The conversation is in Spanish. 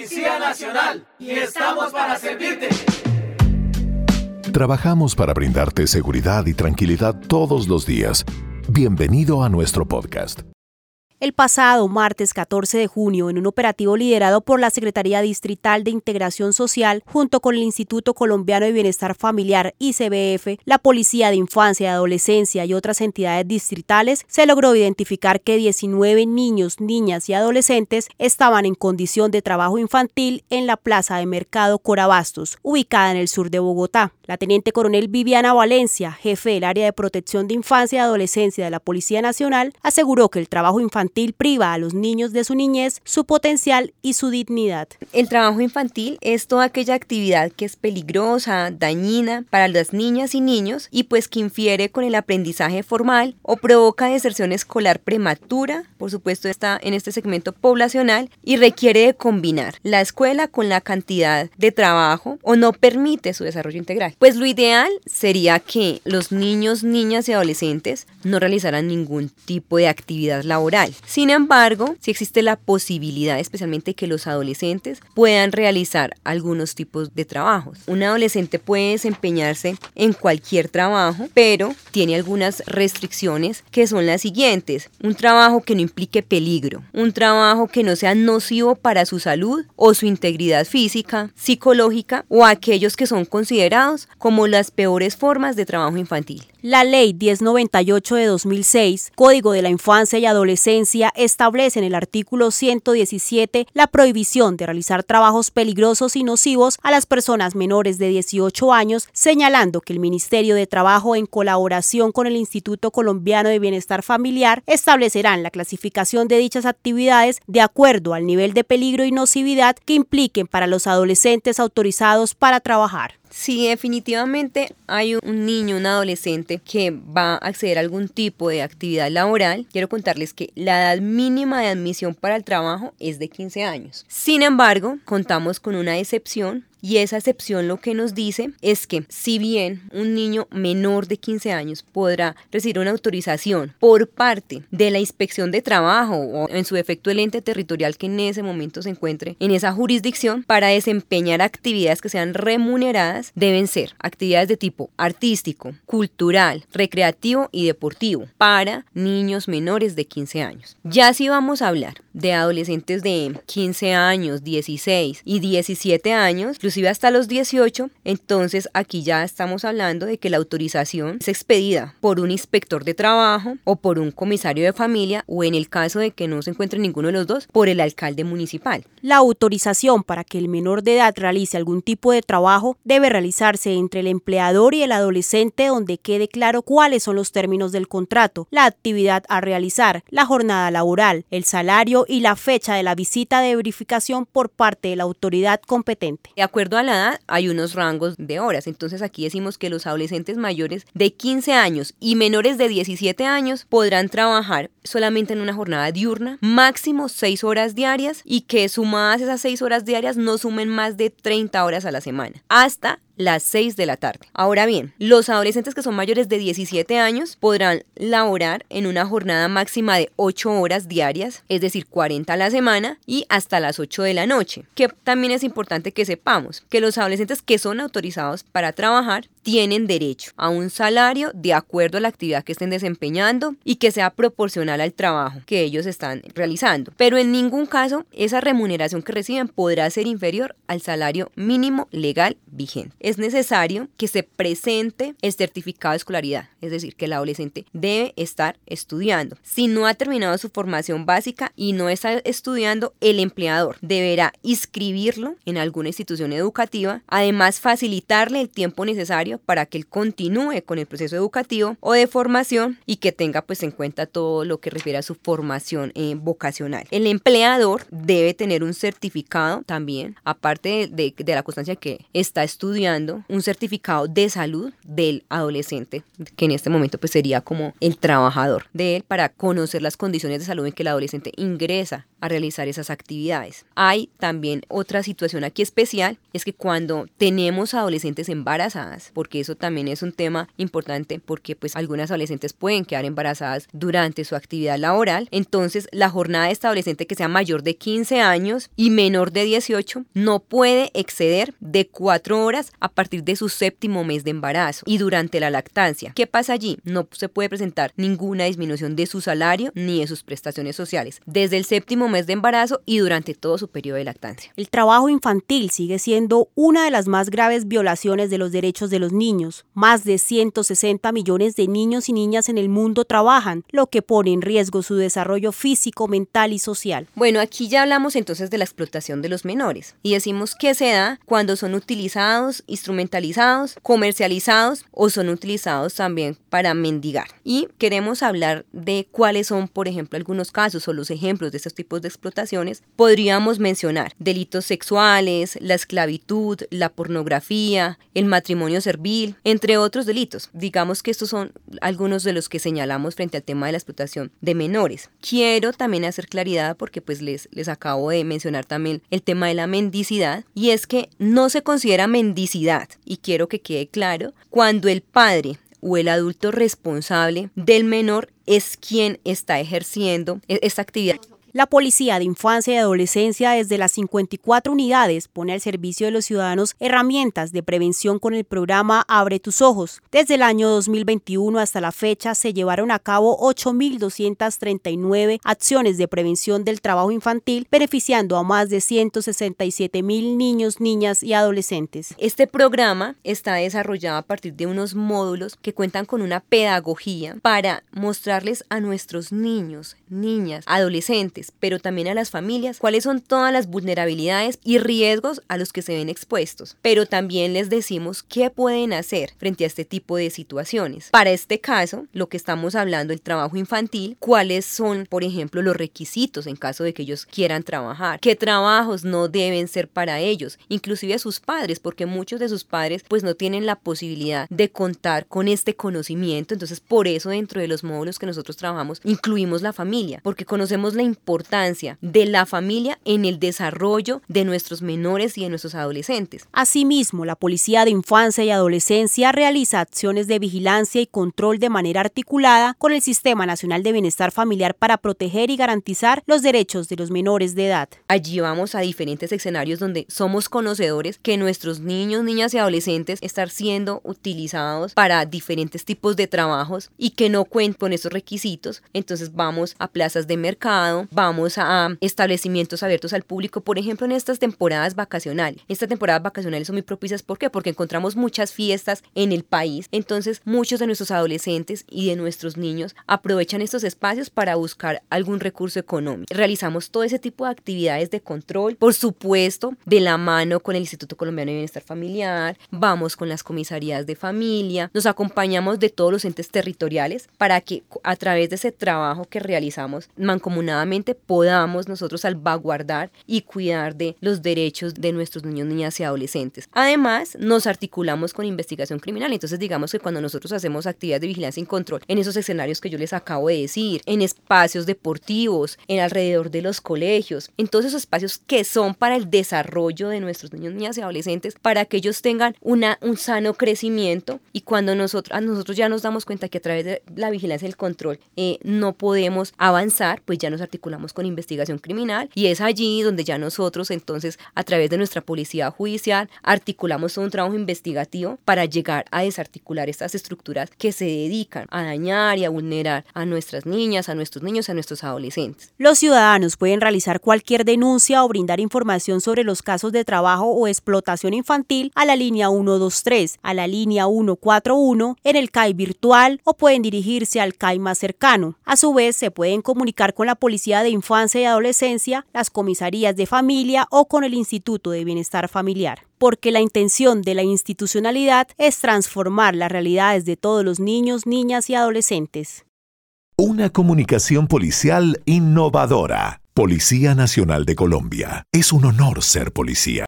Policía Nacional y estamos para servirte. Trabajamos para brindarte seguridad y tranquilidad todos los días. Bienvenido a nuestro podcast. El pasado martes 14 de junio, en un operativo liderado por la Secretaría Distrital de Integración Social, junto con el Instituto Colombiano de Bienestar Familiar ICBF, la Policía de Infancia y Adolescencia y otras entidades distritales, se logró identificar que 19 niños, niñas y adolescentes estaban en condición de trabajo infantil en la Plaza de Mercado Corabastos, ubicada en el sur de Bogotá. La teniente coronel Viviana Valencia, jefe del área de protección de infancia y adolescencia de la Policía Nacional, aseguró que el trabajo infantil priva a los niños de su niñez, su potencial y su dignidad. El trabajo infantil es toda aquella actividad que es peligrosa, dañina para las niñas y niños y pues que infiere con el aprendizaje formal o provoca deserción escolar prematura, por supuesto está en este segmento poblacional y requiere de combinar la escuela con la cantidad de trabajo o no permite su desarrollo integral. Pues lo ideal sería que los niños, niñas y adolescentes no realizaran ningún tipo de actividad laboral. Sin embargo, si existe la posibilidad, especialmente que los adolescentes puedan realizar algunos tipos de trabajos. Un adolescente puede desempeñarse en cualquier trabajo, pero tiene algunas restricciones que son las siguientes. Un trabajo que no implique peligro, un trabajo que no sea nocivo para su salud o su integridad física, psicológica o aquellos que son considerados como las peores formas de trabajo infantil. La Ley 1098 de 2006, Código de la Infancia y Adolescencia, establece en el artículo 117 la prohibición de realizar trabajos peligrosos y nocivos a las personas menores de 18 años, señalando que el Ministerio de Trabajo, en colaboración con el Instituto Colombiano de Bienestar Familiar, establecerán la clasificación de dichas actividades de acuerdo al nivel de peligro y nocividad que impliquen para los adolescentes autorizados para trabajar. Si definitivamente hay un niño, un adolescente que va a acceder a algún tipo de actividad laboral, quiero contarles que la edad mínima de admisión para el trabajo es de 15 años. Sin embargo, contamos con una excepción y esa excepción lo que nos dice es que si bien un niño menor de 15 años podrá recibir una autorización por parte de la inspección de trabajo o en su efecto el ente territorial que en ese momento se encuentre en esa jurisdicción para desempeñar actividades que sean remuneradas deben ser actividades de tipo artístico, cultural, recreativo y deportivo para niños menores de 15 años. Ya si vamos a hablar de adolescentes de 15 años, 16 y 17 años, inclusive hasta los 18, entonces aquí ya estamos hablando de que la autorización es expedida por un inspector de trabajo o por un comisario de familia o en el caso de que no se encuentre ninguno de los dos, por el alcalde municipal. La autorización para que el menor de edad realice algún tipo de trabajo debe realizarse entre el empleador y el adolescente donde quede claro cuáles son los términos del contrato, la actividad a realizar, la jornada laboral, el salario y la fecha de la visita de verificación por parte de la autoridad competente. De acuerdo a la edad, hay unos rangos de horas. Entonces aquí decimos que los adolescentes mayores de 15 años y menores de 17 años podrán trabajar solamente en una jornada diurna, máximo 6 horas diarias y que sumadas esas 6 horas diarias no sumen más de 30 horas a la semana, hasta las 6 de la tarde. Ahora bien, los adolescentes que son mayores de 17 años podrán laborar en una jornada máxima de 8 horas diarias, es decir, 40 a la semana y hasta las 8 de la noche. Que también es importante que sepamos que los adolescentes que son autorizados para trabajar tienen derecho a un salario de acuerdo a la actividad que estén desempeñando y que sea proporcional al trabajo que ellos están realizando. Pero en ningún caso esa remuneración que reciben podrá ser inferior al salario mínimo legal vigente. Es necesario que se presente el certificado de escolaridad, es decir, que el adolescente debe estar estudiando. Si no ha terminado su formación básica y no está estudiando, el empleador deberá inscribirlo en alguna institución educativa, además facilitarle el tiempo necesario para que él continúe con el proceso educativo o de formación y que tenga pues en cuenta todo lo que refiere a su formación eh, vocacional. El empleador debe tener un certificado también, aparte de, la constancia que está estudiando, un certificado de salud del adolescente, que en este momento pues sería como el trabajador de él para conocer las condiciones de salud en que el adolescente ingresa a realizar esas actividades. Hay también otra situación aquí especial, es que cuando tenemos adolescentes embarazadas, porque eso también es un tema importante porque pues algunas adolescentes pueden quedar embarazadas durante su actividad laboral, entonces la jornada de esta adolescente que sea mayor de 15 años y menor de 18 no puede exceder de 4 horas a partir de su séptimo mes de embarazo y durante la lactancia. ¿Qué pasa allí? No se puede presentar ninguna disminución de su salario ni de sus prestaciones sociales desde el séptimo mes de embarazo y durante todo su periodo de lactancia. El trabajo infantil sigue siendo una de las más graves violaciones de los derechos de los niños. Más de 160 millones de niños y niñas en el mundo trabajan, lo que pone en riesgo su desarrollo físico, mental y social. Bueno, aquí ya hablamos entonces de la explotación de los menores y decimos que se da cuando son utilizados, instrumentalizados, comercializados o son utilizados también para mendigar. Y queremos hablar de cuáles son, por ejemplo, algunos casos o los ejemplos de estos tipos de explotaciones. Podríamos mencionar delitos sexuales, la esclavitud, la pornografía, el matrimonio servil, entre otros delitos. Digamos que estos son algunos de los que señalamos frente al tema de la explotación de menores. Quiero también hacer claridad porque pues les, les acabo de mencionar también el tema de la mendicidad y es que no se considera mendicidad y quiero que quede claro cuando el padre o el adulto responsable del menor es quien está ejerciendo e-, esta actividad. La Policía de Infancia y Adolescencia desde las 54 unidades pone al servicio de los ciudadanos herramientas de prevención con el programa Abre tus ojos. Desde el año 2021 hasta la fecha se llevaron a cabo 8.239 acciones de prevención del trabajo infantil, beneficiando a más de 167 mil niños, niñas y adolescentes. Este programa está desarrollado a partir de unos módulos que cuentan con una pedagogía para mostrarles a nuestros niños, niñas, adolescentes, pero también a las familias, cuáles son todas las vulnerabilidades y riesgos a los que se ven expuestos. Pero también les decimos qué pueden hacer frente a este tipo de situaciones. Para este caso, lo que estamos hablando, el trabajo infantil, cuáles son, por ejemplo, los requisitos en caso de que ellos quieran trabajar, qué trabajos no deben ser para ellos, inclusive a sus padres, porque muchos de sus padres pues no tienen la posibilidad de contar con este conocimiento, entonces por eso dentro de los módulos que nosotros trabajamos incluimos la familia, porque conocemos la importancia importancia de la familia en el desarrollo de nuestros menores y de nuestros adolescentes. Asimismo, la Policía de Infancia y Adolescencia realiza acciones de vigilancia y control de manera articulada con el Sistema Nacional de Bienestar Familiar para proteger y garantizar los derechos de los menores de edad. Allí vamos a diferentes escenarios donde somos conocedores que nuestros niños, niñas y adolescentes están siendo utilizados para diferentes tipos de trabajos y que no cuentan con esos requisitos. Entonces vamos a plazas de mercado, vamos a establecimientos abiertos al público, por ejemplo, en estas temporadas vacacionales. Estas temporadas vacacionales son muy propicias, ¿por qué? Porque encontramos muchas fiestas en el país, entonces muchos de nuestros adolescentes y de nuestros niños aprovechan estos espacios para buscar algún recurso económico. Realizamos todo ese tipo de actividades de control, por supuesto, de la mano con el Instituto Colombiano de Bienestar Familiar, vamos con las comisarías de familia, nos acompañamos de todos los entes territoriales para que a través de ese trabajo que realizamos mancomunadamente podamos nosotros salvaguardar y cuidar de los derechos de nuestros niños, niñas y adolescentes. Además, nos articulamos con investigación criminal. Entonces, digamos que cuando nosotros hacemos actividades de vigilancia y control en esos escenarios que yo les acabo de decir, en espacios deportivos, en alrededor de los colegios, en todos esos espacios que son para el desarrollo de nuestros niños, niñas y adolescentes, para que ellos tengan una, un sano crecimiento y cuando nosotros, a nosotros ya nos damos cuenta que a través de la vigilancia y el control eh, no podemos avanzar, pues ya nos articulamos con investigación criminal y es allí donde ya nosotros entonces a través de nuestra policía judicial articulamos un trabajo investigativo para llegar a desarticular estas estructuras que se dedican a dañar y a vulnerar a nuestras niñas, a nuestros niños, a nuestros adolescentes. Los ciudadanos pueden realizar cualquier denuncia o brindar información sobre los casos de trabajo o explotación infantil a la línea 123, a la línea 141, en el CAI virtual o pueden dirigirse al CAI más cercano. A su vez, se pueden comunicar con la Policía de Infancia y Adolescencia, las comisarías de familia o con el Instituto de Bienestar Familiar porque la intención de la institucionalidad es transformar las realidades de todos los niños, niñas y adolescentes. Una comunicación policial innovadora. Policía Nacional de Colombia. Es un honor ser policía.